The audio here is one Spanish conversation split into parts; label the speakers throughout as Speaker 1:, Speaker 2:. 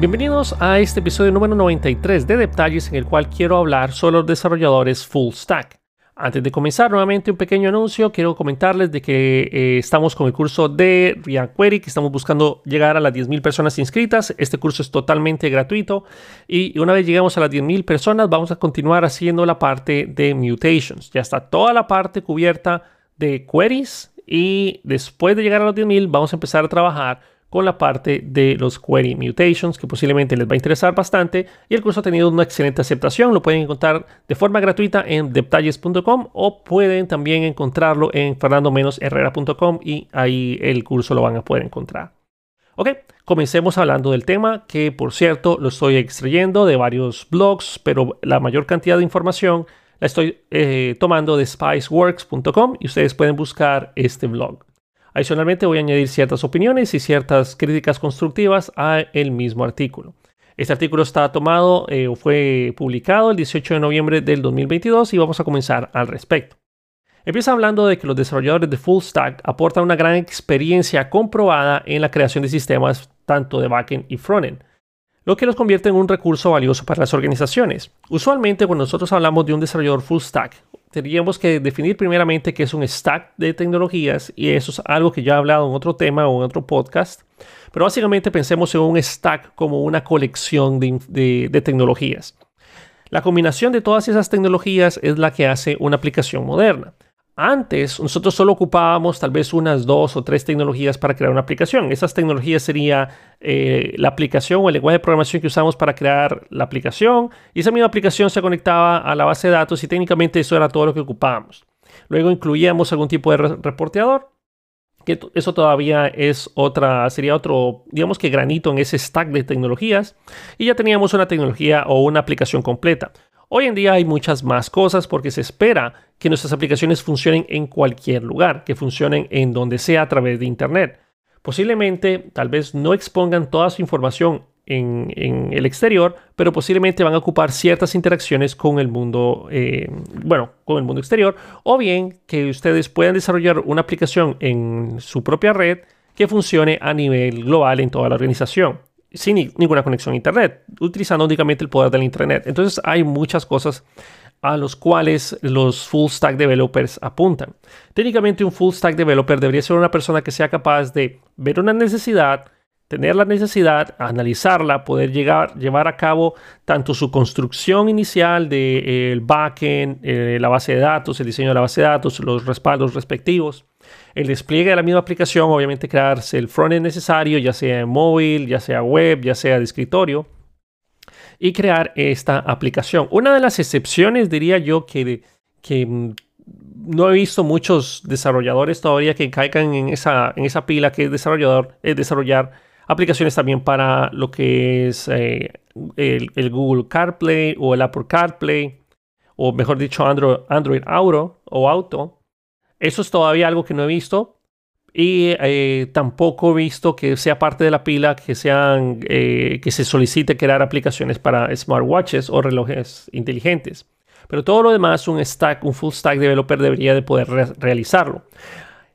Speaker 1: Bienvenidos a este episodio número 93 de Detalles en el cual quiero hablar sobre los desarrolladores full stack. Antes de comenzar, nuevamente un pequeño anuncio. Quiero comentarles de que eh, estamos con el curso de React Query, que estamos buscando llegar a las 10.000 personas inscritas. Este curso es totalmente gratuito y una vez lleguemos a las 10.000 personas, vamos a continuar haciendo la parte de mutations. Ya está toda la parte cubierta de queries y después de llegar a los 10.000 vamos a empezar a trabajar con la parte de los query mutations que posiblemente les va a interesar bastante y el curso ha tenido una excelente aceptación. Lo pueden encontrar de forma gratuita en detalles.com o pueden también encontrarlo en fernando-herrera.com y ahí el curso lo van a poder encontrar. Ok comencemos hablando del tema que por cierto lo estoy extrayendo de varios blogs pero la mayor cantidad de información la estoy eh, tomando de spiceworks.com y ustedes pueden buscar este blog Adicionalmente voy a añadir ciertas opiniones y ciertas críticas constructivas a el mismo artículo. Este artículo está tomado eh, o fue publicado el 18 de noviembre del 2022 y vamos a comenzar al respecto. Empieza hablando de que los desarrolladores de full stack aportan una gran experiencia comprobada en la creación de sistemas tanto de backend y frontend, lo que los convierte en un recurso valioso para las organizaciones. Usualmente cuando nosotros hablamos de un desarrollador full stack tendríamos que definir primeramente qué es un stack de tecnologías y eso es algo que ya he hablado en otro tema o en otro podcast. Pero básicamente pensemos en un stack como una colección de, tecnologías. La combinación de todas esas tecnologías es la que hace una aplicación moderna. Antes nosotros solo ocupábamos tal vez unas dos o tres tecnologías para crear una aplicación. Esas tecnologías sería eh, la aplicación o el lenguaje de programación que usamos para crear la aplicación y esa misma aplicación se conectaba a la base de datos y técnicamente eso era todo lo que ocupábamos. Luego incluíamos algún tipo de reporteador que eso todavía es otra, sería otro, digamos que granito en ese stack de tecnologías y ya teníamos una tecnología o una aplicación completa. Hoy en día hay muchas más cosas porque se espera que nuestras aplicaciones funcionen en cualquier lugar, que funcionen en donde sea a través de Internet. Posiblemente, tal vez no expongan toda su información en, el exterior, pero posiblemente van a ocupar ciertas interacciones con el mundo, eh, bueno, con el mundo exterior, o bien que ustedes puedan desarrollar una aplicación en su propia red que funcione a nivel global en toda la organización sin ninguna conexión a Internet, utilizando únicamente el poder del Internet. Entonces hay muchas cosas a los cuales los full stack developers apuntan. Técnicamente un full stack developer debería ser una persona que sea capaz de ver una necesidad, tener la necesidad, analizarla, poder llegar, llevar a cabo tanto su construcción inicial del de, eh, backend, eh, la base de datos, el diseño de la base de datos, los respaldos respectivos, el despliegue de la misma aplicación, obviamente crearse el frontend necesario, ya sea en móvil, ya sea web, ya sea de escritorio, y crear esta aplicación. Una de las excepciones, diría yo, que, que mm, no he visto muchos desarrolladores todavía que caigan en esa, en esa pila que es desarrollador, es desarrollar aplicaciones también para lo que es eh, el, el, Google CarPlay o el Apple CarPlay, o mejor dicho, Android, Android Auto o Auto. Eso es todavía algo que no he visto. Y eh, tampoco he visto que sea parte de la pila que, sean, eh, que se solicite crear aplicaciones para smartwatches o relojes inteligentes. Pero todo lo demás, un stack, un full stack developer debería de poder realizarlo.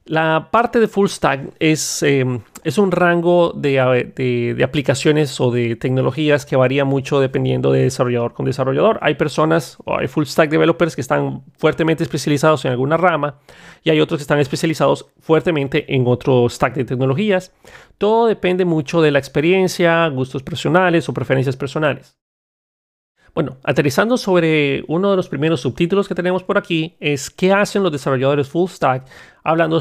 Speaker 1: La parte de full stack es, em, es un rango de, aplicaciones o de tecnologías que varía mucho dependiendo de desarrollador con desarrollador. Hay personas o hay full stack developers que están fuertemente especializados en alguna rama y hay otros que están especializados fuertemente en otro stack de tecnologías. Todo depende mucho de la experiencia, gustos personales o preferencias personales. Bueno, aterrizando sobre uno de los primeros subtítulos que tenemos por aquí, es qué hacen los desarrolladores full stack hablando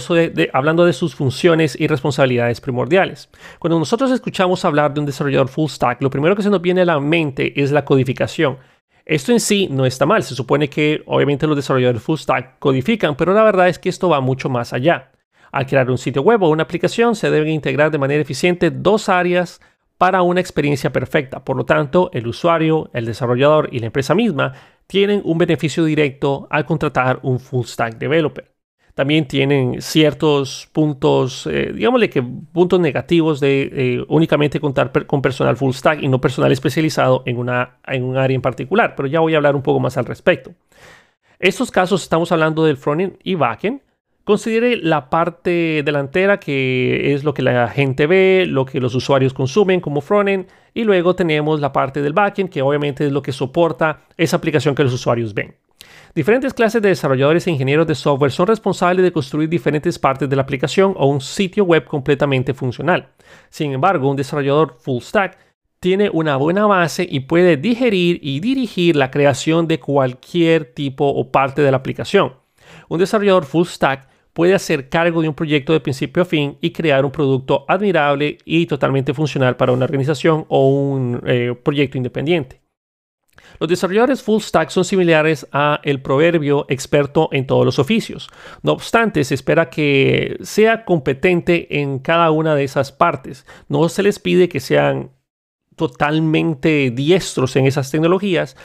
Speaker 1: de, sus funciones y responsabilidades primordiales. Cuando nosotros escuchamos hablar de un desarrollador full stack, lo primero que se nos viene a la mente es la codificación. Esto en sí no está mal, se supone que obviamente los desarrolladores full stack codifican, pero la verdad es que esto va mucho más allá. Al crear un sitio web o una aplicación se deben integrar de manera eficiente dos áreas para una experiencia perfecta. Por lo tanto, el usuario, el desarrollador y la empresa misma tienen un beneficio directo al contratar un full stack developer. También tienen ciertos puntos, eh, digámosle que puntos negativos de eh, únicamente contar con personal full stack y no personal especializado en, una, en un área en particular, pero ya voy a hablar un poco más al respecto. Estos casos estamos hablando del frontend y backend, Considere la parte delantera, que es lo que la gente ve, lo que los usuarios consumen como frontend, y luego tenemos la parte del backend, que obviamente es lo que soporta esa aplicación que los usuarios ven. Diferentes clases de desarrolladores e ingenieros de software son responsables de construir diferentes partes de la aplicación o un sitio web completamente funcional. Sin embargo, un desarrollador full stack tiene una buena base y puede digerir y dirigir la creación de cualquier tipo o parte de la aplicación. Un desarrollador full stack puede hacer cargo de un proyecto de principio a fin y crear un producto admirable y totalmente funcional para una organización o un eh, proyecto independiente. Los desarrolladores full stack son similares a el proverbio experto en todos los oficios. No obstante, se espera que sea competente en cada una de esas partes. No se les pide que sean totalmente diestros en esas tecnologías,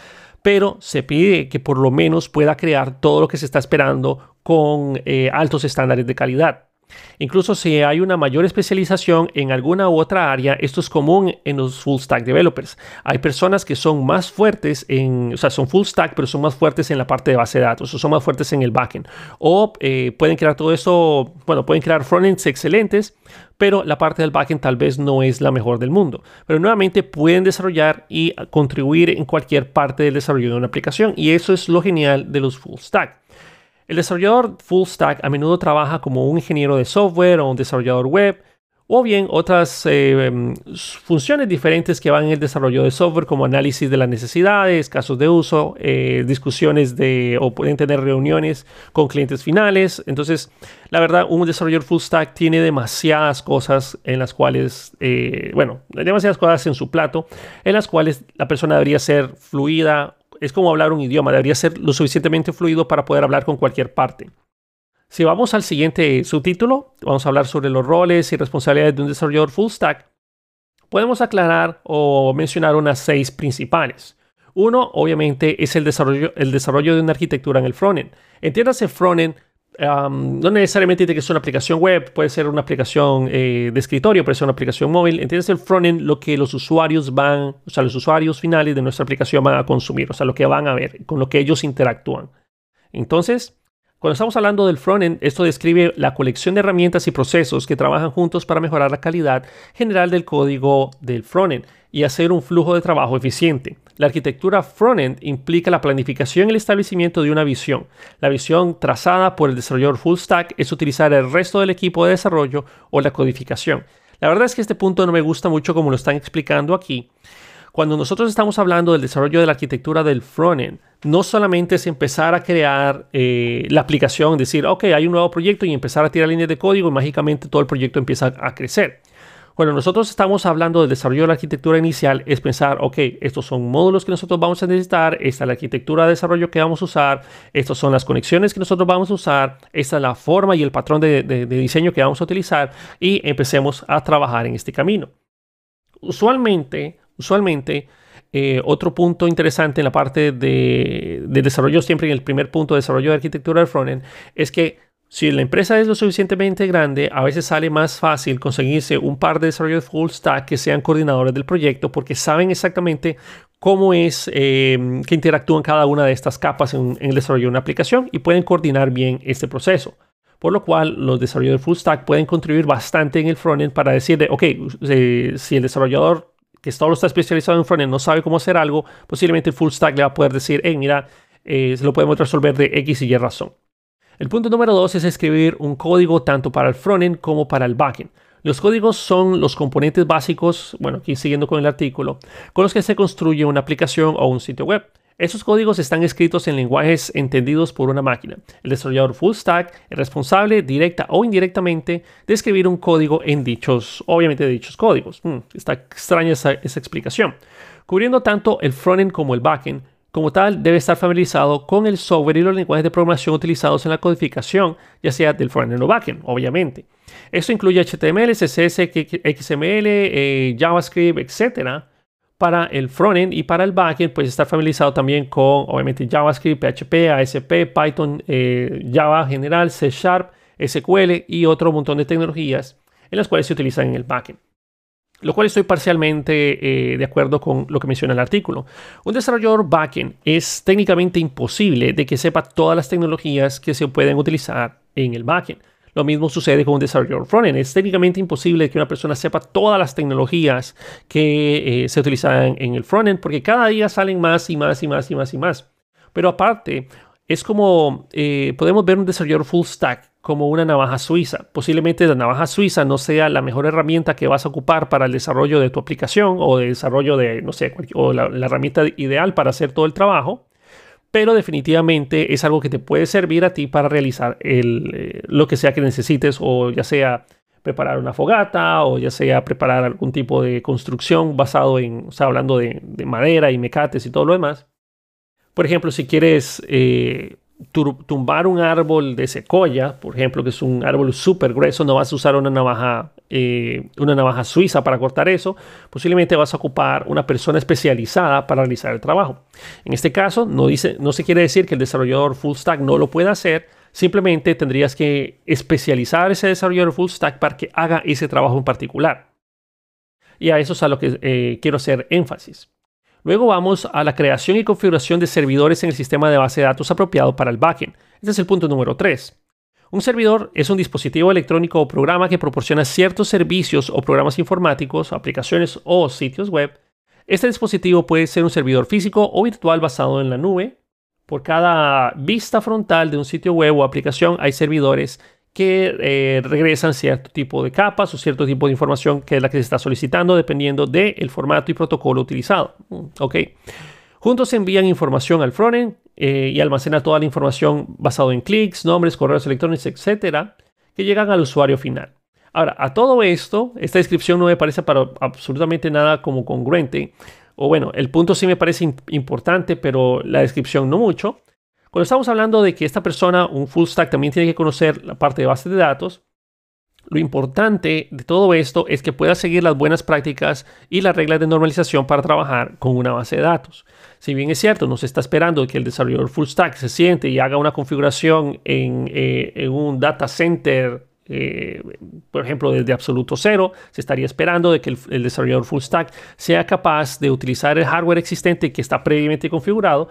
Speaker 1: pero se pide que por lo menos pueda crear todo lo que se está esperando con eh, altos estándares de calidad. Incluso si hay una mayor especialización en alguna u otra área, esto es común en los full stack developers. Hay personas que son más fuertes en, o sea, son full stack, pero son más fuertes en la parte de base de datos, o son más fuertes en el backend. O eh, pueden crear todo eso, bueno, pueden crear frontends excelentes, pero la parte del backend tal vez no es la mejor del mundo. Pero nuevamente pueden desarrollar y contribuir en cualquier parte del desarrollo de una aplicación, y eso es lo genial de los full stack. El desarrollador full stack a menudo trabaja como un ingeniero de software o un desarrollador web o bien otras eh, em, funciones diferentes que van en el desarrollo de software como análisis de las necesidades, casos de uso, eh, discusiones de o pueden tener reuniones con clientes finales. Entonces, la verdad, un desarrollador full stack tiene demasiadas cosas en las cuales, eh, bueno, demasiadas cosas en su plato, en las cuales la persona debería ser fluida es como hablar un idioma, debería ser lo suficientemente fluido para poder hablar con cualquier parte. Si vamos al siguiente subtítulo, vamos a hablar sobre los roles y responsabilidades de un desarrollador full stack. Podemos aclarar o mencionar unas seis principales. Uno, obviamente, es el desarrollo, de una arquitectura en el frontend. Entiéndase frontend no necesariamente tiene que ser una aplicación web, puede ser una aplicación eh, de escritorio, puede ser una aplicación móvil. Entiendes el frontend, lo que los usuarios van, o sea, los usuarios finales de nuestra aplicación van a consumir, o sea, lo que van a ver, con lo que ellos interactúan. Entonces, cuando estamos hablando del frontend, esto describe la colección de herramientas y procesos que trabajan juntos para mejorar la calidad general del código del frontend y hacer un flujo de trabajo eficiente. La arquitectura frontend implica la planificación y el establecimiento de una visión. La visión trazada por el desarrollador full stack es utilizar el resto del equipo de desarrollo o la codificación. La verdad es que este punto no me gusta mucho como lo están explicando aquí. Cuando nosotros estamos hablando del desarrollo de la arquitectura del frontend, no solamente es empezar a crear eh, la aplicación, decir, ok, hay un nuevo proyecto y empezar a tirar líneas de código y mágicamente todo el proyecto empieza a crecer. Cuando nosotros estamos hablando del desarrollo de la arquitectura inicial, es pensar, ok, estos son módulos que nosotros vamos a necesitar, esta es la arquitectura de desarrollo que vamos a usar, estas son las conexiones que nosotros vamos a usar, esta es la forma y el patrón de, diseño que vamos a utilizar y empecemos a trabajar en este camino. Usualmente, usualmente, eh, otro punto interesante en la parte de, de, desarrollo, siempre en el primer punto de desarrollo de arquitectura del frontend, es que si la empresa es lo suficientemente grande, a veces sale más fácil conseguirse un par de desarrolladores full stack que sean coordinadores del proyecto porque saben exactamente cómo es em, que interactúan cada una de estas capas en, el desarrollo de una aplicación y pueden coordinar bien este proceso. Por lo cual, los desarrolladores full stack pueden contribuir bastante en el frontend para decirle, ok, eh, si el desarrollador que solo está especializado en frontend no sabe cómo hacer algo, posiblemente el full stack le va a poder decir, hey, mira, eh, lo podemos resolver de X y Y razón. El punto número dos es escribir un código tanto para el frontend como para el backend. Los códigos son los componentes básicos, bueno, aquí siguiendo con el artículo, con los que se construye una aplicación o un sitio web. Esos códigos están escritos en lenguajes entendidos por una máquina. El desarrollador full stack es responsable, directa o indirectamente, de escribir un código en dichos, obviamente dichos códigos. Hmm, está extraña esa explicación. Cubriendo tanto el frontend como el backend, como tal, debe estar familiarizado con el software y los lenguajes de programación utilizados en la codificación, ya sea del frontend o backend, obviamente. Esto incluye HTML, CSS, XML, eh, JavaScript, etc. Para el frontend y para el backend, pues estar familiarizado también con, obviamente, JavaScript, PHP, ASP, Python, eh, Java general, C Sharp, SQL y otro montón de tecnologías en las cuales se utilizan en el backend lo cual estoy parcialmente eh, de acuerdo con lo que menciona el artículo. Un desarrollador backend es técnicamente imposible de que sepa todas las tecnologías que se pueden utilizar en el backend. Lo mismo sucede con un desarrollador frontend. Es técnicamente imposible que una persona sepa todas las tecnologías que eh, se utilizan en el frontend porque cada día salen más y más y más y más y más. Pero aparte, es como eh, podemos ver un desarrollador full stack como una navaja suiza. Posiblemente la navaja suiza no sea la mejor herramienta que vas a ocupar para el desarrollo de tu aplicación o de desarrollo de, no sé, o la, herramienta ideal para hacer todo el trabajo, pero definitivamente es algo que te puede servir a ti para realizar eh, lo que sea que necesites o ya sea preparar una fogata o ya sea preparar algún tipo de construcción basado en, o sea, hablando de, de madera y mecates y todo lo demás. Por ejemplo, si quieres eh, tumbar un árbol de secoya, por ejemplo, que es un árbol súper grueso, no vas a usar una navaja, eh, una navaja suiza para cortar eso, posiblemente vas a ocupar una persona especializada para realizar el trabajo. En este caso, no, dice, no se quiere decir que el desarrollador full stack no lo pueda hacer, simplemente tendrías que especializar ese desarrollador full stack para que haga ese trabajo en particular. Y a eso es a lo que eh, quiero hacer énfasis. Luego vamos a la creación y configuración de servidores en el sistema de base de datos apropiado para el backend. Este es el punto número 3. Un servidor es un dispositivo electrónico o programa que proporciona ciertos servicios o programas informáticos, aplicaciones o sitios web. Este dispositivo puede ser un servidor físico o virtual basado en la nube. Por cada vista frontal de un sitio web o aplicación hay servidores que eh, regresan cierto tipo de capas o cierto tipo de información que es la que se está solicitando dependiendo del formato y protocolo utilizado. Mm, ok. Juntos envían información al frontend eh, y almacena toda la información basado en clics, nombres, correos electrónicos, etcétera, que llegan al usuario final. Ahora, a todo esto, esta descripción no me parece para absolutamente nada como congruente. O bueno, el punto sí me parece importante, pero la descripción no mucho. Cuando estamos hablando de que esta persona, un full stack, también tiene que conocer la parte de base de datos, lo importante de todo esto es que pueda seguir las buenas prácticas y las reglas de normalización para trabajar con una base de datos. Si bien es cierto, no se está esperando que el desarrollador full stack se siente y haga una configuración en, eh, un data center, eh, por ejemplo, desde absoluto cero, se estaría esperando de que el, el, desarrollador full stack sea capaz de utilizar el hardware existente que está previamente configurado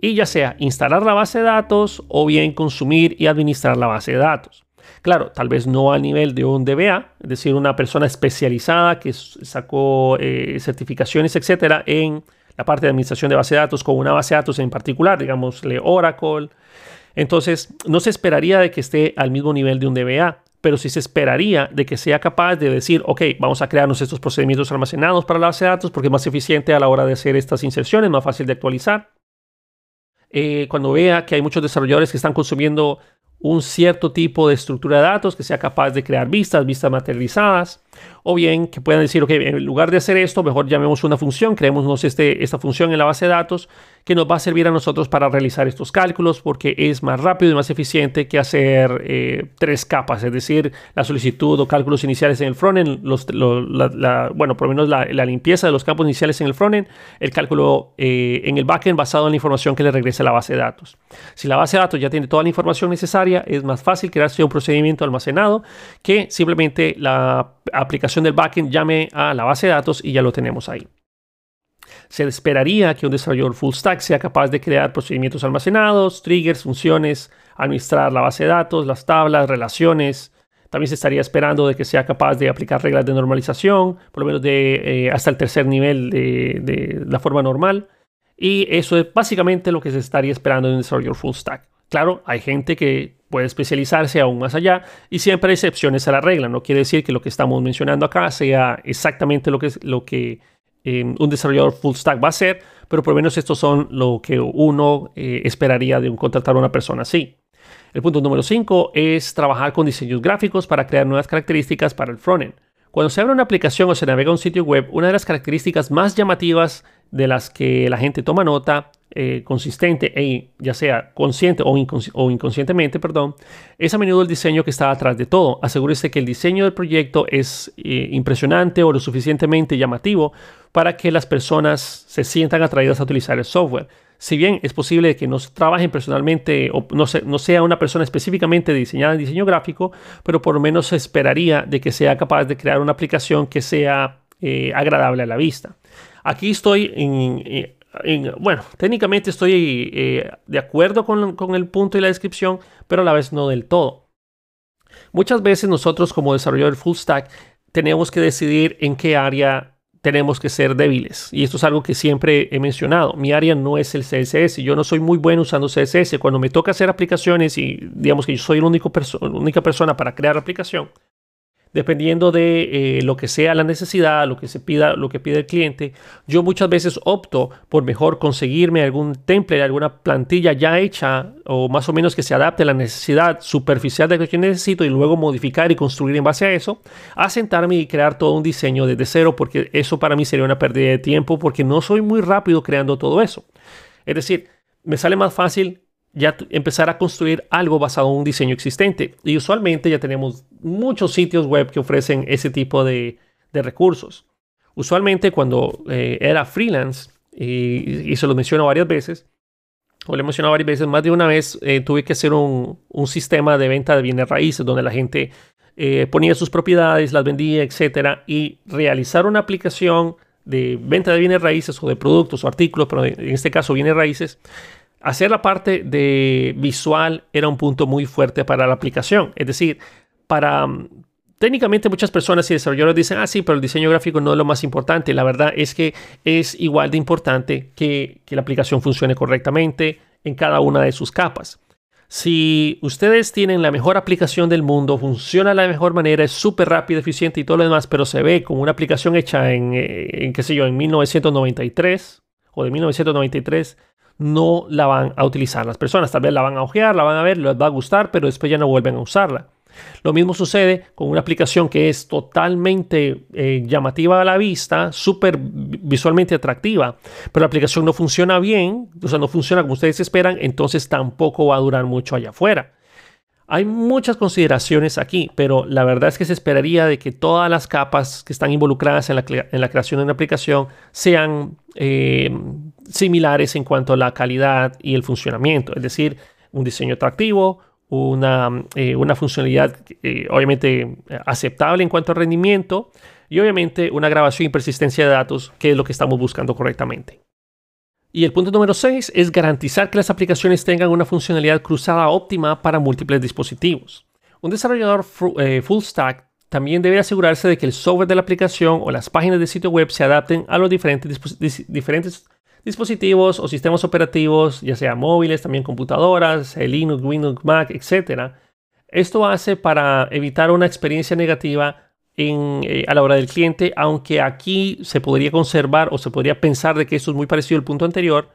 Speaker 1: y ya sea instalar la base de datos o bien consumir y administrar la base de datos. Claro, tal vez no a nivel de un DBA, es decir, una persona especializada que sacó eh, certificaciones, etcétera, en la parte de administración de base de datos con una base de datos en particular, digamos, Oracle. Entonces, no se esperaría de que esté al mismo nivel de un DBA, pero sí se esperaría de que sea capaz de decir, ok, vamos a crearnos estos procedimientos almacenados para la base de datos porque es más eficiente a la hora de hacer estas inserciones, más fácil de actualizar. Eh, cuando vea que hay muchos desarrolladores que están consumiendo un cierto tipo de estructura de datos que sea capaz de crear vistas, vistas materializadas, o bien que puedan decir, ok, en lugar de hacer esto, mejor llamemos una función, creemos este, esta función en la base de datos que nos va a servir a nosotros para realizar estos cálculos porque es más rápido y más eficiente que hacer eh, tres capas, es decir, la solicitud o cálculos iniciales en el frontend, los, bueno, por lo menos la, limpieza de los campos iniciales en el frontend, el cálculo eh, en el backend basado en la información que le regrese a la base de datos. Si la base de datos ya tiene toda la información necesaria, es más fácil crearse un procedimiento almacenado que simplemente la aplicación del backend llame a la base de datos y ya lo tenemos ahí. Se esperaría que un desarrollador full stack sea capaz de crear procedimientos almacenados, triggers, funciones, administrar la base de datos, las tablas, relaciones. También se estaría esperando de que sea capaz de aplicar reglas de normalización, por lo menos de, eh, hasta el tercer nivel de, de la forma normal. Y eso es básicamente lo que se estaría esperando de un desarrollador full stack. Claro, hay gente que puede especializarse aún más allá y siempre hay excepciones a la regla. No quiere decir que lo que estamos mencionando acá sea exactamente lo que, eh, un desarrollador full stack va a hacer, pero por lo menos estos son lo que uno eh, esperaría de un contratar a una persona así. El punto número 5 es trabajar con diseños gráficos para crear nuevas características para el frontend. Cuando se abre una aplicación o se navega un sitio web, una de las características más llamativas de las que la gente toma nota eh, consistente, e, ya sea consciente o, inconscientemente, perdón, es a menudo el diseño que está atrás de todo. Asegúrese que el diseño del proyecto es eh, impresionante o lo suficientemente llamativo para que las personas se sientan atraídas a utilizar el software. Si bien es posible que no trabajen personalmente o no, sea una persona específicamente diseñada en diseño gráfico, pero por lo menos se esperaría de que sea capaz de crear una aplicación que sea eh, agradable a la vista. Aquí estoy en bueno, técnicamente estoy eh, de acuerdo con, el punto y la descripción, pero a la vez no del todo. Muchas veces nosotros como desarrollador full stack tenemos que decidir en qué área tenemos que ser débiles. Y esto es algo que siempre he mencionado. Mi área no es el CSS. Yo no soy muy bueno usando CSS. Cuando me toca hacer aplicaciones y digamos que yo soy la única persona para crear aplicación, dependiendo de eh, lo que sea la necesidad, lo que se pida, lo que pide el cliente, yo muchas veces opto por mejor conseguirme algún template, alguna plantilla ya hecha o más o menos que se adapte a la necesidad superficial de lo que necesito y luego modificar y construir en base a eso, a sentarme y crear todo un diseño desde cero porque eso para mí sería una pérdida de tiempo porque no soy muy rápido creando todo eso. Es decir, me sale más fácil ya empezar a construir algo basado en un diseño existente. Y usualmente ya tenemos muchos sitios web que ofrecen ese tipo de, recursos. Usualmente cuando eh, era freelance, y, se lo menciono varias veces, o le he varias veces, más de una vez eh, tuve que hacer un, sistema de venta de bienes raíces donde la gente eh, ponía sus propiedades, las vendía, etcétera, y realizar una aplicación de venta de bienes raíces o de productos o artículos, pero en este caso bienes raíces, hacer la parte de visual era un punto muy fuerte para la aplicación. Es decir, para... Mm, técnicamente muchas personas y desarrolladores dicen, ah, sí, pero el diseño gráfico no es lo más importante. La verdad es que es igual de importante que, que la aplicación funcione correctamente en cada una de sus capas. Si ustedes tienen la mejor aplicación del mundo, funciona de la mejor manera, es súper rápido, eficiente y todo lo demás, pero se ve como una aplicación hecha en, eh, en, qué sé yo, en 1993 o de 1993, no la van a utilizar las personas. Tal vez la van a ojear, la van a ver, les va a gustar, pero después ya no vuelven a usarla. Lo mismo sucede con una aplicación que es totalmente eh, llamativa a la vista, súper visualmente atractiva, pero la aplicación no funciona bien, o sea, no funciona como ustedes esperan, entonces tampoco va a durar mucho allá afuera. Hay muchas consideraciones aquí, pero la verdad es que se esperaría de que todas las capas que están involucradas en la, creación de una aplicación sean eh, similares en cuanto a la calidad y el funcionamiento, es decir, un diseño atractivo, una, eh, funcionalidad eh, obviamente aceptable en cuanto al rendimiento y obviamente una grabación y persistencia de datos, que es lo que estamos buscando correctamente. Y el punto número 6 es garantizar que las aplicaciones tengan una funcionalidad cruzada óptima para múltiples dispositivos. Un desarrollador eh, full stack también debe asegurarse de que el software de la aplicación o las páginas de sitio web se adapten a los diferentes, diferentes dispositivos o sistemas operativos, ya sea móviles, también computadoras, Linux, Windows, Mac, etc. Esto hace para evitar una experiencia negativa eh, a la hora del cliente, aunque aquí se podría conservar o se podría pensar de que esto es muy parecido al punto anterior,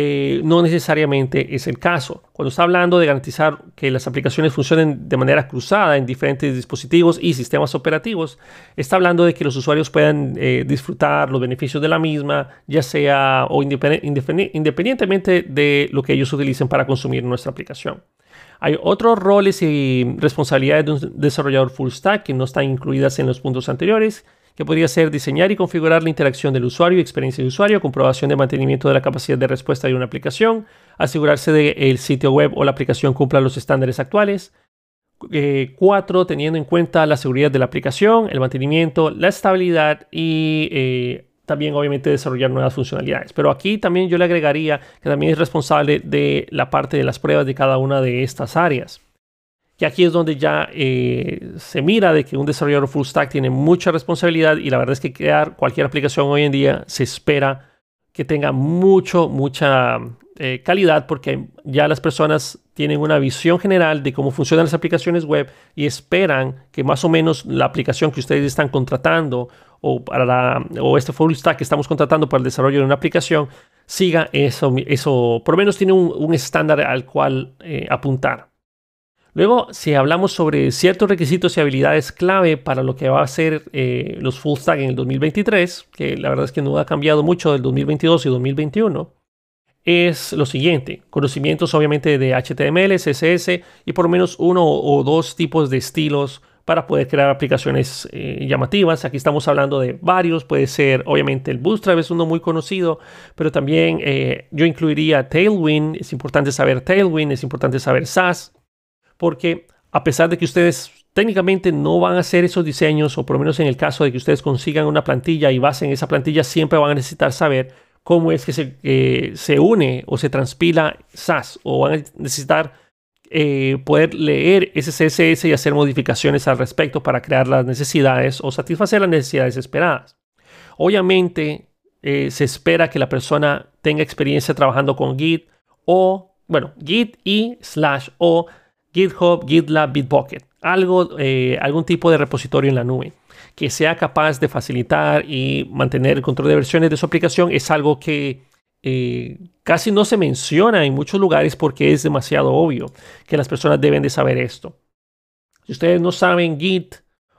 Speaker 1: eh, no necesariamente es el caso. Cuando está hablando de garantizar que las aplicaciones funcionen de manera cruzada en diferentes dispositivos y sistemas operativos, está hablando de que los usuarios puedan eh, disfrutar los beneficios de la misma, ya sea o independientemente de lo que ellos utilicen para consumir nuestra aplicación. Hay otros roles y responsabilidades de un desarrollador full stack que no están incluidas en los puntos anteriores, que podría ser diseñar y configurar la interacción del usuario y experiencia de usuario, comprobación de mantenimiento de la capacidad de respuesta de una aplicación, asegurarse de que el sitio web o la aplicación cumpla los estándares actuales. Eh, cuatro, teniendo en cuenta la seguridad de la aplicación, el mantenimiento, la estabilidad y eh, también obviamente desarrollar nuevas funcionalidades. Pero aquí también yo le agregaría que también es responsable de la parte de las pruebas de cada una de estas áreas. Y aquí es donde ya eh, se mira de que un desarrollador full stack tiene mucha responsabilidad y la verdad es que crear cualquier aplicación hoy en día se espera que tenga mucho, mucha eh, calidad porque ya las personas tienen una visión general de cómo funcionan las aplicaciones web y esperan que más o menos la aplicación que ustedes están contratando o, para o este full stack que estamos contratando para el desarrollo de una aplicación siga eso, eso por lo menos tiene un, estándar al cual eh, apuntar. Luego, si hablamos sobre ciertos requisitos y habilidades clave para lo que va a ser eh, los full stack en el 2023, que la verdad es que no ha cambiado mucho del 2022 y 2021, es lo siguiente, conocimientos obviamente de HTML, CSS y por lo menos uno o dos tipos de estilos para poder crear aplicaciones eh, llamativas. Aquí estamos hablando de varios, puede ser obviamente el Bootstrap es uno muy conocido, pero también eh, yo incluiría Tailwind, es importante saber Tailwind, es importante saber SAS, porque a pesar de que ustedes técnicamente no van a hacer esos diseños, o por lo menos en el caso de que ustedes consigan una plantilla y basen esa plantilla, siempre van a necesitar saber cómo es que se, eh, se une o se transpila SAS, o van a necesitar eh, poder leer ese CSS y hacer modificaciones al respecto para crear las necesidades o satisfacer las necesidades esperadas. Obviamente, eh, se espera que la persona tenga experiencia trabajando con Git o, bueno, Git y slash o GitHub, GitLab, Bitbucket. Algo, eh, algún tipo de repositorio en la nube que sea capaz de facilitar y mantener el control de versiones de su aplicación es algo que eh, casi no se menciona en muchos lugares porque es demasiado obvio que las personas deben de saber esto. Si ustedes no saben Git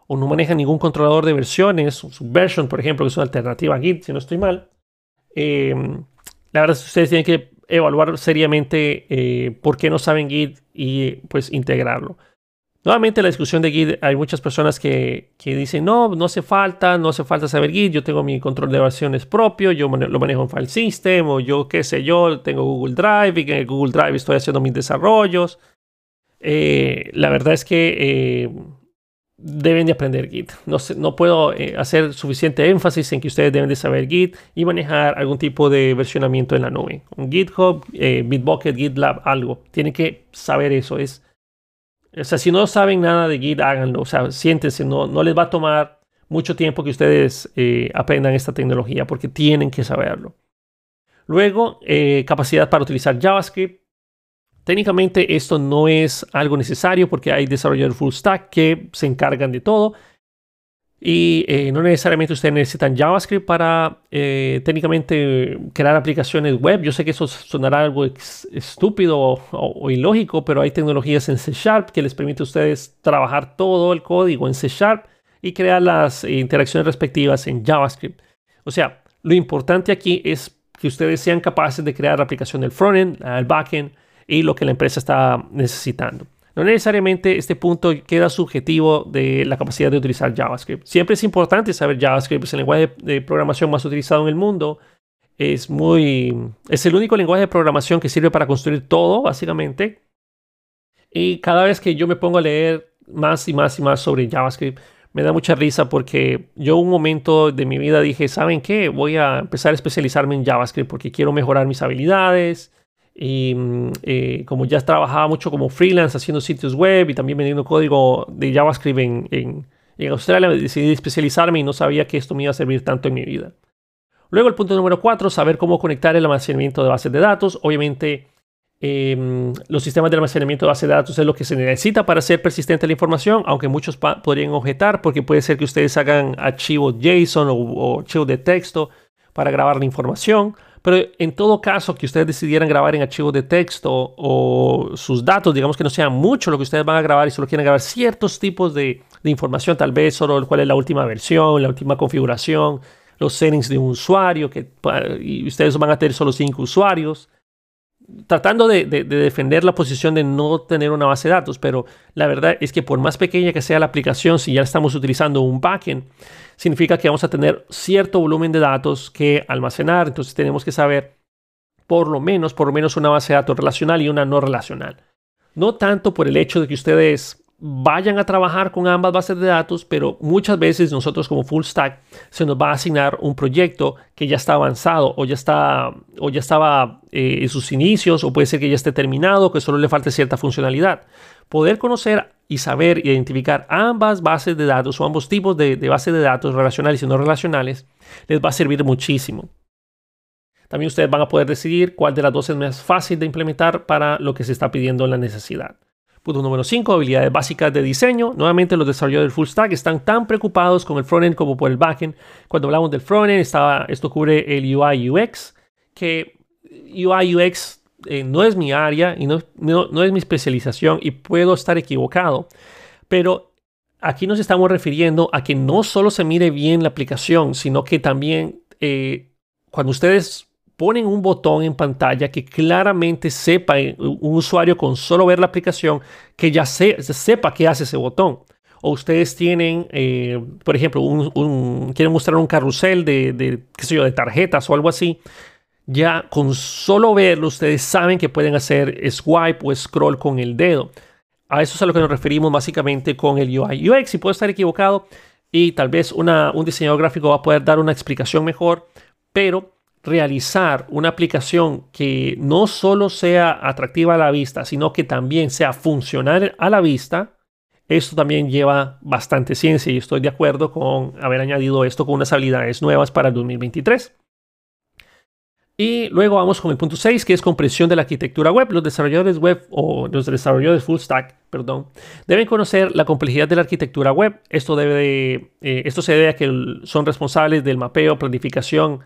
Speaker 1: o no manejan ningún controlador de versiones, Subversion, por ejemplo, que es una alternativa a Git, si no estoy mal, eh, la verdad es que ustedes tienen que evaluar seriamente eh, por qué no saben Git y pues integrarlo. Nuevamente la discusión de Git, hay muchas personas que, dicen, no, no hace falta, no hace falta saber Git, yo tengo mi control de versiones propio, yo lo manejo en File System, o yo qué sé yo, tengo Google Drive y en Google Drive estoy haciendo mis desarrollos. Eh, la verdad es que eh, deben de aprender Git. No, no puedo eh, hacer suficiente énfasis en que ustedes deben de saber Git y manejar algún tipo de versionamiento en la nube. Un GitHub, Bitbucket, GitLab, algo. Tienen que saber eso. Es o sea, si no saben nada de Git, háganlo. O sea, siéntense, no, no les va a tomar mucho tiempo que ustedes eh, aprendan esta tecnología porque tienen que saberlo. Luego, eh, capacidad para utilizar JavaScript. Técnicamente esto no es algo necesario porque hay desarrolladores full stack que se encargan de todo. Y eh, no necesariamente ustedes necesitan JavaScript para eh, técnicamente crear aplicaciones web. Yo sé que eso sonará algo estúpido o, ilógico, pero hay tecnologías en C Sharp que les permite a ustedes trabajar todo el código en C Sharp y crear las interacciones respectivas en JavaScript. O sea, lo importante aquí es que ustedes sean capaces de crear la aplicación del frontend, el backend y lo que la empresa está necesitando. No necesariamente este punto queda subjetivo de la capacidad de utilizar JavaScript. Siempre es importante saber JavaScript, es el lenguaje de programación más utilizado en el mundo. Es muy es el único lenguaje de programación que sirve para construir todo, básicamente. Y cada vez que yo me pongo a leer más y más y más sobre JavaScript, me da mucha risa porque yo un momento de mi vida dije, ¿saben qué? Voy a empezar a especializarme en JavaScript porque quiero mejorar mis habilidades, y mm, eh, como ya trabajaba mucho como freelance haciendo sitios web y también vendiendo código de JavaScript en, en, en, Australia, decidí especializarme y no sabía que esto me iba a servir tanto en mi vida. Luego el punto número cuatro, saber cómo conectar el almacenamiento de bases de datos. Obviamente em, los sistemas de almacenamiento de bases de datos es lo que se necesita para hacer persistente la información, aunque muchos podrían objetar porque puede ser que ustedes hagan archivos JSON o archivos de texto para grabar la información. Pero en todo caso que ustedes decidieran grabar en archivos de texto o sus datos, digamos que no sean mucho lo que ustedes van a grabar y solo quieren grabar ciertos tipos de, información, tal vez solo cuál es la última versión, la última configuración, los settings de un usuario, que y ustedes van a tener solo cinco usuarios tratando de, defender la posición de no tener una base de datos, pero la verdad es que por más pequeña que sea la aplicación, si ya estamos utilizando un backend, significa que vamos a tener cierto volumen de datos que almacenar, entonces tenemos que saber por lo menos, por lo menos una base de datos relacional y una no relacional. No tanto por el hecho de que ustedes vayan a trabajar con ambas bases de datos, pero muchas veces nosotros como full stack se nos va a asignar un proyecto que ya está avanzado o ya está o ya estaba eh, en sus inicios o puede ser que ya esté terminado, que solo le falte cierta funcionalidad. Poder conocer y saber identificar ambas bases de datos o ambos tipos de, de bases de datos relacionales y no relacionales les va a servir muchísimo. También ustedes van a poder decidir cuál de las dos es más fácil de implementar para lo que se está pidiendo en la necesidad. Punto número 5, habilidades básicas de diseño. Nuevamente los desarrolladores full stack están tan preocupados con el frontend como por el backend. Cuando hablamos del frontend, estaba, esto cubre el UI UX, que UI UX eh, no es mi área y no, no, es mi especialización y puedo estar equivocado. Pero aquí nos estamos refiriendo a que no solo se mire bien la aplicación, sino que también eh, cuando ustedes ponen un botón en pantalla que claramente sepa eh, un usuario con solo ver la aplicación que ya se, sepa qué hace ese botón. O ustedes tienen, eh, por ejemplo, un, quieren mostrar un carrusel de, qué sé yo, de tarjetas o algo así. Ya con solo verlo, ustedes saben que pueden hacer swipe o scroll con el dedo. A eso es a lo que nos referimos básicamente con el UI UX. Y puedo estar equivocado y tal vez una, un diseñador gráfico va a poder dar una explicación mejor, pero realizar una aplicación que no solo sea atractiva a la vista, sino que también sea funcional a la vista, esto también lleva bastante ciencia y estoy de acuerdo con haber añadido esto con unas habilidades nuevas para el 2023. Y luego vamos con el punto 6, que es comprensión de la arquitectura web. Los desarrolladores web o los desarrolladores full stack, perdón, deben conocer la complejidad de la arquitectura web. Esto, debe eh, esto se debe a que son responsables del mapeo, planificación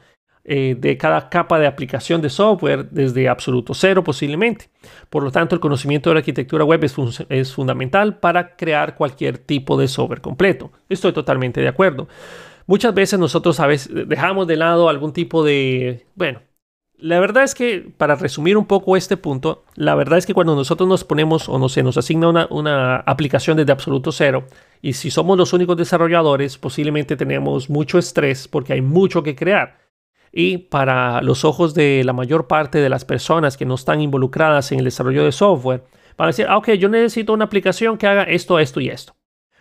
Speaker 1: eh, de cada capa de aplicación de software desde absoluto cero posiblemente. Por lo tanto, el conocimiento de la arquitectura web es, es fundamental para crear cualquier tipo de software completo. Estoy totalmente de acuerdo. Muchas veces nosotros a veces dejamos de lado algún tipo de, bueno, la verdad es que, para resumir un poco este punto, la verdad es que cuando nosotros nos ponemos o no se nos asigna una, una, aplicación desde absoluto cero, y si somos los únicos desarrolladores, posiblemente tenemos mucho estrés porque hay mucho que crear. Y para los ojos de la mayor parte de las personas que no están involucradas en el desarrollo de software, van a decir, ah, ok, yo necesito una aplicación que haga esto, esto y esto.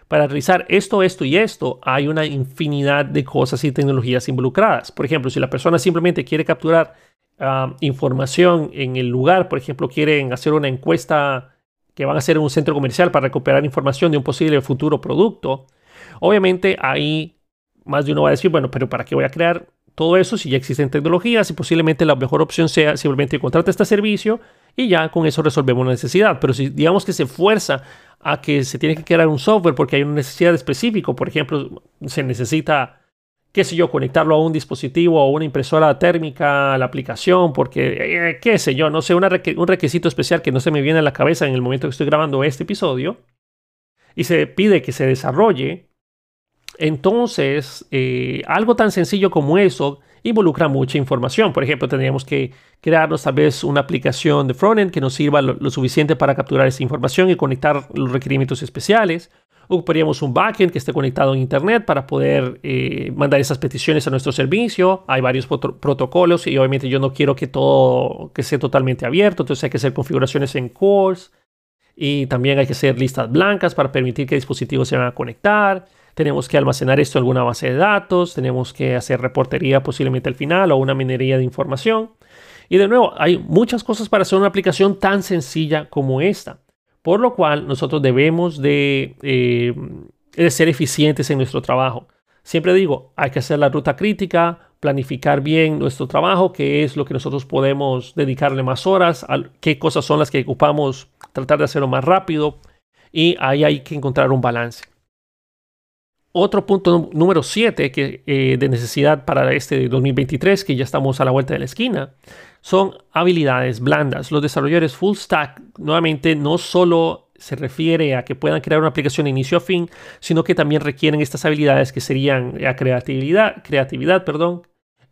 Speaker 1: Para realizar esto, esto y esto, hay una infinidad de cosas y tecnologías involucradas. Por ejemplo, si la persona simplemente quiere capturar Ah, información en el lugar, por ejemplo, quieren hacer una encuesta que van a hacer en un centro comercial para recuperar información de un posible futuro producto, obviamente ahí más de uno va a decir, bueno, pero ¿para qué voy a crear todo eso si ya existen tecnologías y posiblemente la mejor opción sea simplemente contratar este servicio y ya con eso resolvemos una necesidad. Pero si digamos que se fuerza a que se tiene que crear un software porque hay una necesidad específica, por ejemplo, se necesita qué sé yo, conectarlo a un dispositivo o una impresora térmica, a la aplicación, porque, eh, qué sé yo, no sé, un requisito especial que no se me viene a la cabeza en el momento que estoy grabando este episodio, y se pide que se desarrolle, entonces eh, algo tan sencillo como eso involucra mucha información. Por ejemplo, tendríamos que crearnos tal vez una aplicación de frontend que nos sirva lo suficiente para capturar esa información y conectar los requerimientos especiales Ocuparíamos un backend que esté conectado a Internet para poder eh, mandar esas peticiones a nuestro servicio. Hay varios protocolos y obviamente yo no quiero que todo que sea totalmente abierto, entonces hay que hacer configuraciones en cores y también hay que hacer listas blancas para permitir que dispositivos se van a conectar. Tenemos que almacenar esto en alguna base de datos, tenemos que hacer reportería posiblemente al final o una minería de información. Y de nuevo, hay muchas cosas para hacer una aplicación tan sencilla como esta. Por lo cual nosotros debemos eh, de, ser eficientes en nuestro trabajo. Siempre digo, hay que hacer la ruta crítica, planificar bien nuestro trabajo, qué es lo que nosotros podemos dedicarle más horas, qué cosas son las que ocupamos, tratar de hacerlo más rápido y ahí hay que encontrar un balance. Otro punto número 7 que, eh, de necesidad para este 2023, que ya estamos a la vuelta de la esquina, son habilidades blandas. Los desarrolladores full stack nuevamente no solo se refiere a que puedan crear una aplicación de inicio a fin, sino que también requieren estas habilidades que serían la creatividad, creatividad perdón,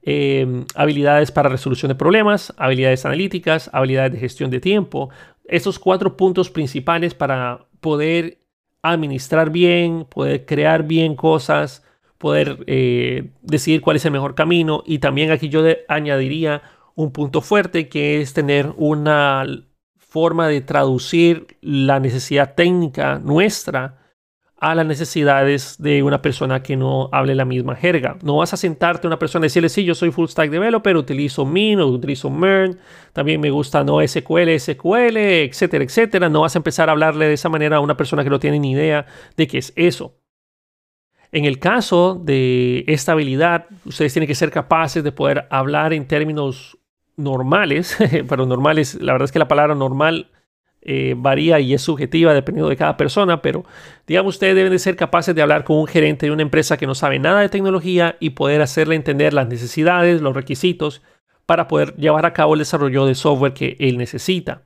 Speaker 1: em, habilidades para resolución de problemas, habilidades analíticas, habilidades de gestión de tiempo. Estos cuatro puntos principales para poder administrar bien, poder crear bien cosas, poder eh, decidir cuál es el mejor camino. Y también aquí yo añadiría un punto fuerte que es tener una forma de traducir la necesidad técnica nuestra a las necesidades de una persona que no hable la misma jerga. No vas a sentarte a una persona y decirle, sí, yo soy full stack developer, utilizo Min o utilizo MERN, también me gusta no SQL, SQL, etcétera, etcétera. No vas a empezar a hablarle de esa manera a una persona que no tiene ni idea de qué es eso. En el caso de esta habilidad, ustedes tienen que ser capaces de poder hablar en términos normales, pero normales, la verdad es que la palabra normal eh, varía y es subjetiva dependiendo de cada persona, pero digamos ustedes deben de ser capaces de hablar con un gerente de una empresa que no sabe nada de tecnología y poder hacerle entender las necesidades, los requisitos para poder llevar a cabo el desarrollo de software que él necesita.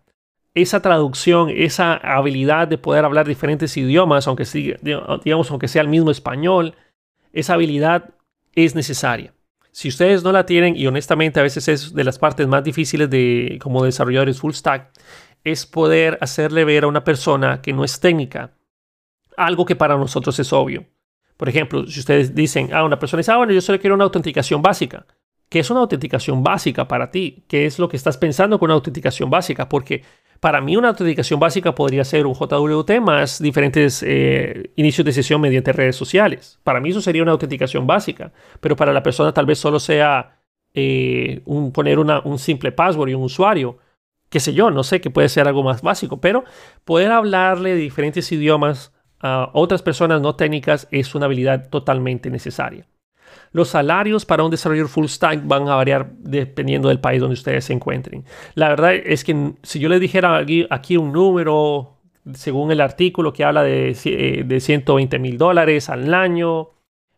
Speaker 1: Esa traducción, esa habilidad de poder hablar diferentes idiomas, aunque, digamos, aunque sea el mismo español, esa habilidad es necesaria. Si ustedes no la tienen, y honestamente a veces es de las partes más difíciles de como desarrolladores full stack, es poder hacerle ver a una persona que no es técnica algo que para nosotros es obvio. Por ejemplo, si ustedes dicen, ah, una persona dice, ah, bueno, yo solo quiero una autenticación básica. ¿Qué es una autenticación básica para ti? ¿Qué es lo que estás pensando con una autenticación básica? Porque para mí una autenticación básica podría ser un JWT más diferentes eh, inicios de sesión mediante redes sociales. Para mí eso sería una autenticación básica, pero para la persona tal vez solo sea eh, poner un simple password y un usuario, qué sé yo, no sé, que puede ser algo más básico, pero poder hablarle de diferentes idiomas a otras personas no técnicas es una habilidad totalmente necesaria. Los salarios para un desarrollador full stack van a variar dependiendo del país donde ustedes se encuentren. La verdad es que si yo les dijera aquí, un número, según el artículo que habla de, eh, de 120 mil dólares al año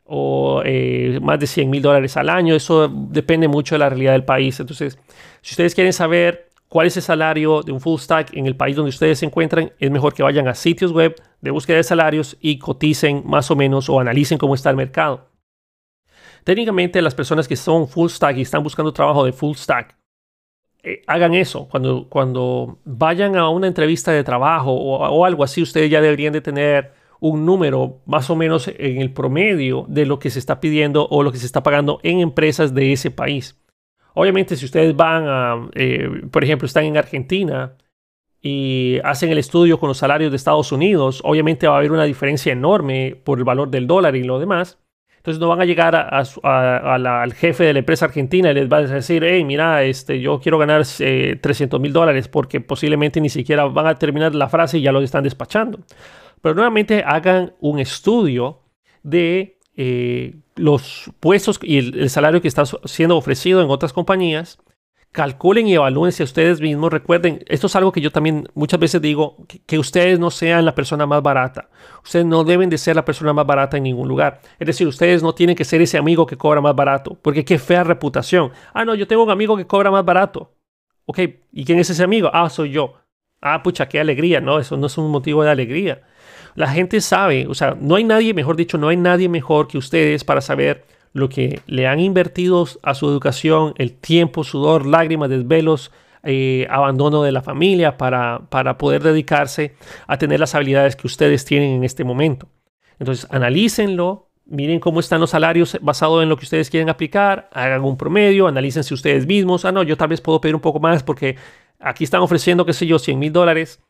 Speaker 1: o eh, más de 100 mil dólares al año, eso depende mucho de la realidad del país. Entonces, si ustedes quieren saber cuál es el salario de un full stack en el país donde ustedes se encuentran, es mejor que vayan a sitios web de búsqueda de salarios y coticen más o menos o analicen cómo está el mercado. Técnicamente las personas que son full stack y están buscando trabajo de full stack, eh, hagan eso. Cuando, cuando vayan a una entrevista de trabajo o, algo así, ustedes ya deberían de tener un número más o menos en el promedio de lo que se está pidiendo o lo que se está pagando en empresas de ese país. Obviamente, si ustedes van a, eh, por ejemplo, están en Argentina y hacen el estudio con los salarios de Estados Unidos, obviamente va a haber una diferencia enorme por el valor del dólar y lo demás. Entonces no van a llegar al jefe de la empresa argentina y les van a decir, hey, mira, este, yo quiero ganar 300 eh, mil dólares porque posiblemente ni siquiera van a terminar la frase y ya lo están despachando. Pero nuevamente hagan un estudio de eh, los puestos y el, salario que está siendo ofrecido en otras compañías calculen y evalúen si ustedes mismos. Recuerden, esto es algo que yo también muchas veces digo, que, ustedes no sean la persona más barata. Ustedes no deben de ser la persona más barata en ningún lugar. Es decir, ustedes no tienen que ser ese amigo que cobra más barato, porque qué fea reputación. Ah, no, yo tengo un amigo que cobra más barato. Ok, ¿y quién es ese amigo? Ah, soy yo. Ah, pucha, qué alegría. No, eso no es un motivo de alegría. La gente sabe, o sea, no hay nadie, mejor dicho, no hay nadie mejor que ustedes para saber lo que le han invertido a su educación, el tiempo, sudor, lágrimas, desvelos, eh, abandono de la familia para, para poder dedicarse a tener las habilidades que ustedes tienen en este momento. Entonces, analícenlo, miren cómo están los salarios basado en lo que ustedes quieren aplicar, hagan un promedio, analícense ustedes mismos. Ah, no, yo tal vez puedo pedir un poco más porque aquí están ofreciendo, qué sé yo, 100 mil dólares.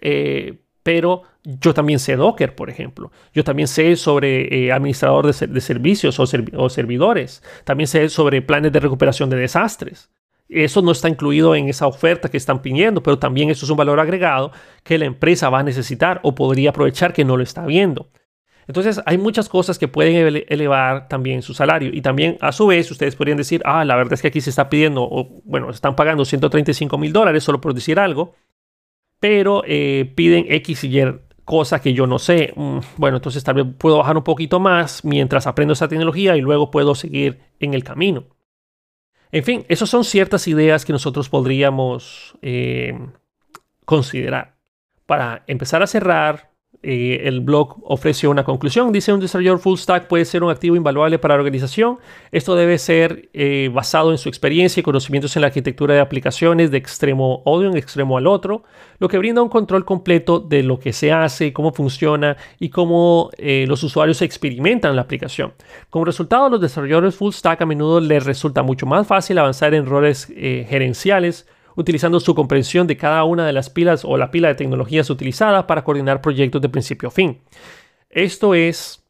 Speaker 1: Eh, pero yo también sé Docker, por ejemplo. Yo también sé sobre eh, administrador de, servicios o, o, servidores. También sé sobre planes de recuperación de desastres. Eso no está incluido en esa oferta que están pidiendo, pero también eso es un valor agregado que la empresa va a necesitar o podría aprovechar que no lo está viendo. Entonces hay muchas cosas que pueden elevar también su salario y también a su vez ustedes podrían decir, ah, la verdad es que aquí se está pidiendo, o bueno, están pagando 135 mil dólares solo por decir algo, pero eh, piden X y Y cosas que yo no sé. Mm, bueno, entonces tal vez puedo bajar un poquito más mientras aprendo esa tecnología y luego puedo seguir en el camino. En fin, esas son ciertas ideas que nosotros podríamos eh, considerar. Para empezar a cerrar, eh, el blog ofrece una conclusión. Dice un desarrollador full stack puede ser un activo invaluable para la organización. Esto debe ser eh, basado en su experiencia y conocimientos en la arquitectura de aplicaciones de extremo o de extremo al otro, lo que brinda un control completo de lo que se hace, cómo funciona y cómo eh, los usuarios experimentan la aplicación. Como resultado, a los desarrolladores full stack a menudo les resulta mucho más fácil avanzar en roles gerenciales utilizando su comprensión de cada una de las pilas o la pila de tecnologías utilizada para coordinar proyectos de principio a fin. Esto es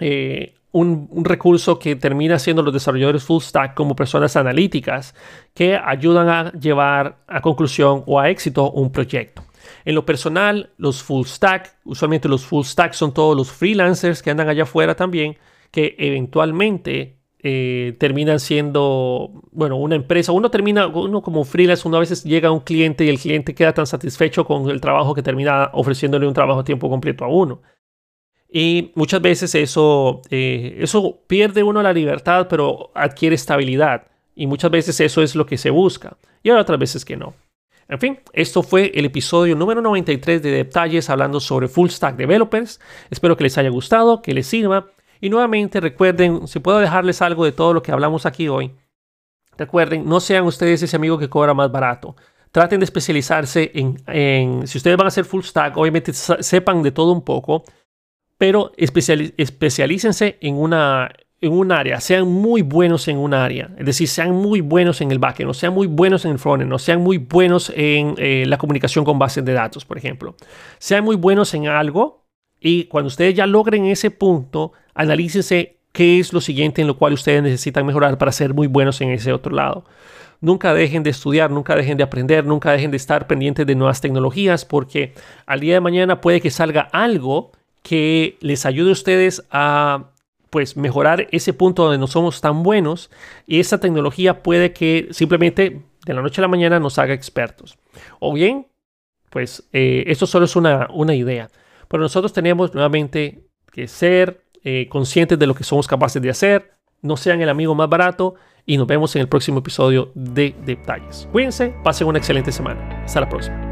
Speaker 1: eh, un, recurso que termina siendo los desarrolladores full stack como personas analíticas que ayudan a llevar a conclusión o a éxito un proyecto. En lo personal, los full stack, usualmente los full stack son todos los freelancers que andan allá afuera también, que eventualmente eh, terminan siendo, bueno, una empresa. Uno termina, uno como freelance, uno a veces llega a un cliente y el cliente queda tan satisfecho con el trabajo que termina ofreciéndole un trabajo a tiempo completo a uno. Y muchas veces eso, eh, eso pierde uno la libertad, pero adquiere estabilidad. Y muchas veces eso es lo que se busca. Y otras veces que no. En fin, esto fue el episodio número 93 de Detalles hablando sobre Full Stack Developers. Espero que les haya gustado, que les sirva. Y nuevamente recuerden, si puedo dejarles algo de todo lo que hablamos aquí hoy, recuerden, no sean ustedes ese amigo que cobra más barato. Traten de especializarse en, si ustedes van a hacer full stack, obviamente sepan de todo un poco, pero especialícense en una, en un área, sean muy buenos en un área, es decir, sean muy buenos en el backend, no sean muy buenos en el frontend, no sean muy buenos en eh, la comunicación con bases de datos, por ejemplo. Sean muy buenos en algo y cuando ustedes ya logren ese punto, analícense qué es lo siguiente en lo cual ustedes necesitan mejorar para ser muy buenos en ese otro lado. Nunca dejen de estudiar, nunca dejen de aprender, nunca dejen de estar pendientes de nuevas tecnologías porque al día de mañana puede que salga algo que les ayude a ustedes a pues mejorar ese punto donde no somos tan buenos y esa tecnología puede que simplemente de la noche a la mañana nos haga expertos. O bien, pues eh, esto solo es una, una idea. Pero nosotros tenemos nuevamente que ser eh, conscientes de lo que somos capaces de hacer, no sean el amigo más barato y nos vemos en el próximo episodio de Detalles. Cuídense, pasen una excelente semana. Hasta la próxima.